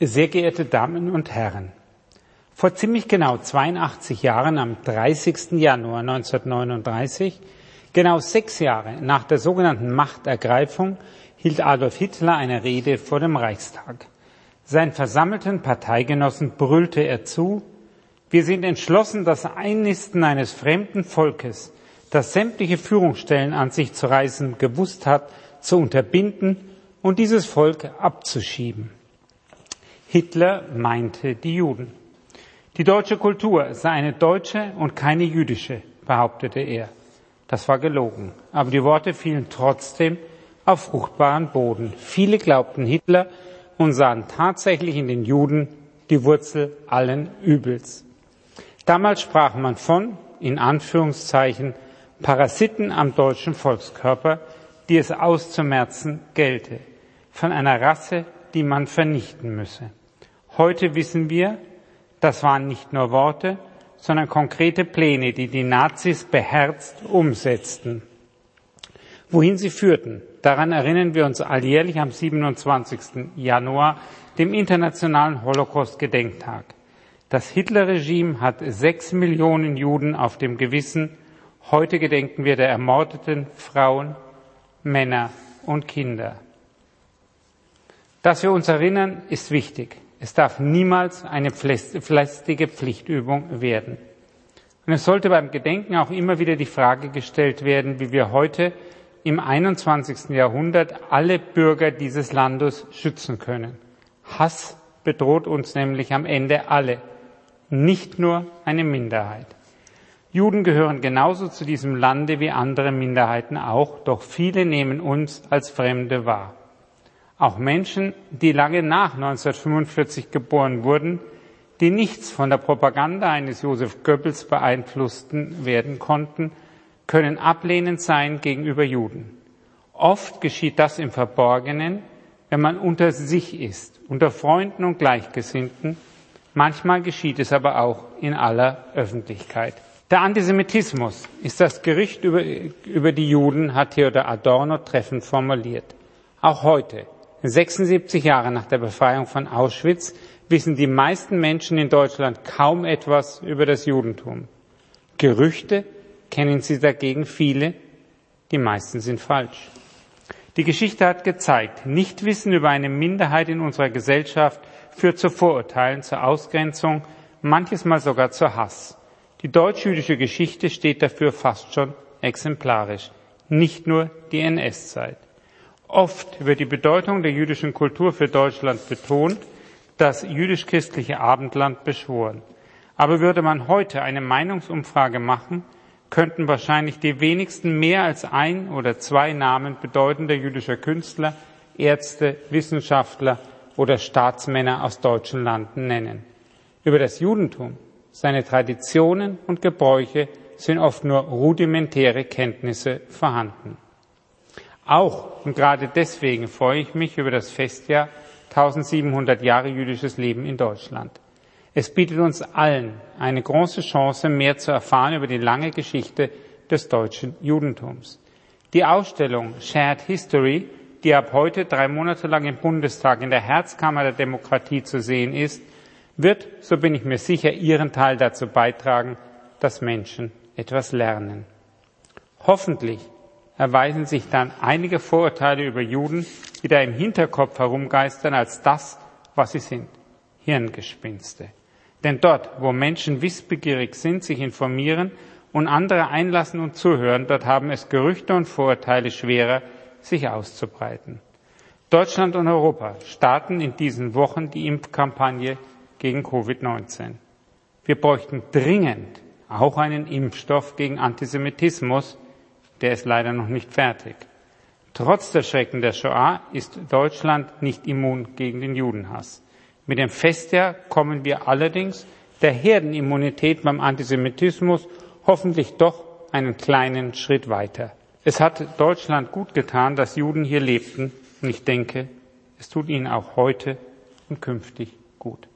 Sehr geehrte Damen und Herren, vor ziemlich genau 82 Jahren, am 30. Januar 1939, genau sechs Jahre nach der sogenannten Machtergreifung, hielt Adolf Hitler eine Rede vor dem Reichstag. Seinen versammelten Parteigenossen brüllte er zu, wir sind entschlossen, das Einnisten eines fremden Volkes, das sämtliche Führungsstellen an sich zu reißen gewusst hat, zu unterbinden und dieses Volk abzuschieben. Hitler meinte die Juden. Die deutsche Kultur sei eine deutsche und keine jüdische, behauptete er. Das war gelogen. Aber die Worte fielen trotzdem auf fruchtbaren Boden. Viele glaubten Hitler und sahen tatsächlich in den Juden die Wurzel allen Übels. Damals sprach man von, in Anführungszeichen, Parasiten am deutschen Volkskörper, die es auszumerzen gelte, von einer Rasse, die man vernichten müsse. Heute wissen wir, das waren nicht nur Worte, sondern konkrete Pläne, die die Nazis beherzt umsetzten. Wohin sie führten, daran erinnern wir uns alljährlich am 27. Januar, dem Internationalen Holocaust-Gedenktag. Das Hitler-Regime hat sechs Millionen Juden auf dem Gewissen. Heute gedenken wir der ermordeten Frauen, Männer und Kinder. Dass wir uns erinnern, ist wichtig. Es darf niemals eine fleißige Pflichtübung werden. Und es sollte beim Gedenken auch immer wieder die Frage gestellt werden, wie wir heute im 21. Jahrhundert alle Bürger dieses Landes schützen können. Hass bedroht uns nämlich am Ende alle, nicht nur eine Minderheit. Juden gehören genauso zu diesem Lande wie andere Minderheiten auch, doch viele nehmen uns als Fremde wahr. Auch Menschen, die lange nach 1945 geboren wurden, die nichts von der Propaganda eines Josef Goebbels beeinflussten werden konnten, können ablehnend sein gegenüber Juden. Oft geschieht das im Verborgenen, wenn man unter sich ist, unter Freunden und Gleichgesinnten. Manchmal geschieht es aber auch in aller Öffentlichkeit. Der Antisemitismus ist das Gerücht über, über die Juden, hat Theodor Adorno treffend formuliert. Auch heute 76 Jahre nach der Befreiung von Auschwitz wissen die meisten Menschen in Deutschland kaum etwas über das Judentum. Gerüchte kennen sie dagegen viele, die meisten sind falsch. Die Geschichte hat gezeigt, Nichtwissen über eine Minderheit in unserer Gesellschaft führt zu Vorurteilen, zur Ausgrenzung, manches Mal sogar zu Hass. Die deutsch-jüdische Geschichte steht dafür fast schon exemplarisch, nicht nur die NS-Zeit. Oft wird die Bedeutung der jüdischen Kultur für Deutschland betont, das jüdisch-christliche Abendland beschworen. Aber würde man heute eine Meinungsumfrage machen, könnten wahrscheinlich die wenigsten mehr als ein oder zwei Namen bedeutender jüdischer Künstler, Ärzte, Wissenschaftler oder Staatsmänner aus deutschen Landen nennen. Über das Judentum, seine Traditionen und Gebräuche sind oft nur rudimentäre Kenntnisse vorhanden. Auch und gerade deswegen freue ich mich über das Festjahr 1700 Jahre jüdisches Leben in Deutschland. Es bietet uns allen eine große Chance, mehr zu erfahren über die lange Geschichte des deutschen Judentums. Die Ausstellung Shared History, die ab heute drei Monate lang im Bundestag in der Herzkammer der Demokratie zu sehen ist, wird, so bin ich mir sicher, ihren Teil dazu beitragen, dass Menschen etwas lernen. Hoffentlich erweisen sich dann einige Vorurteile über Juden wieder im Hinterkopf herumgeistern als das, was sie sind, Hirngespinste. Denn dort, wo Menschen wissbegierig sind, sich informieren und andere einlassen und zuhören, dort haben es Gerüchte und Vorurteile schwerer, sich auszubreiten. Deutschland und Europa starten in diesen Wochen die Impfkampagne gegen Covid-19. Wir bräuchten dringend auch einen Impfstoff gegen Antisemitismus, der ist leider noch nicht fertig. Trotz der Schrecken der Shoah ist Deutschland nicht immun gegen den Judenhass. Mit dem Festjahr kommen wir allerdings der Herdenimmunität beim Antisemitismus hoffentlich doch einen kleinen Schritt weiter. Es hat Deutschland gut getan, dass Juden hier lebten, und ich denke, es tut ihnen auch heute und künftig gut.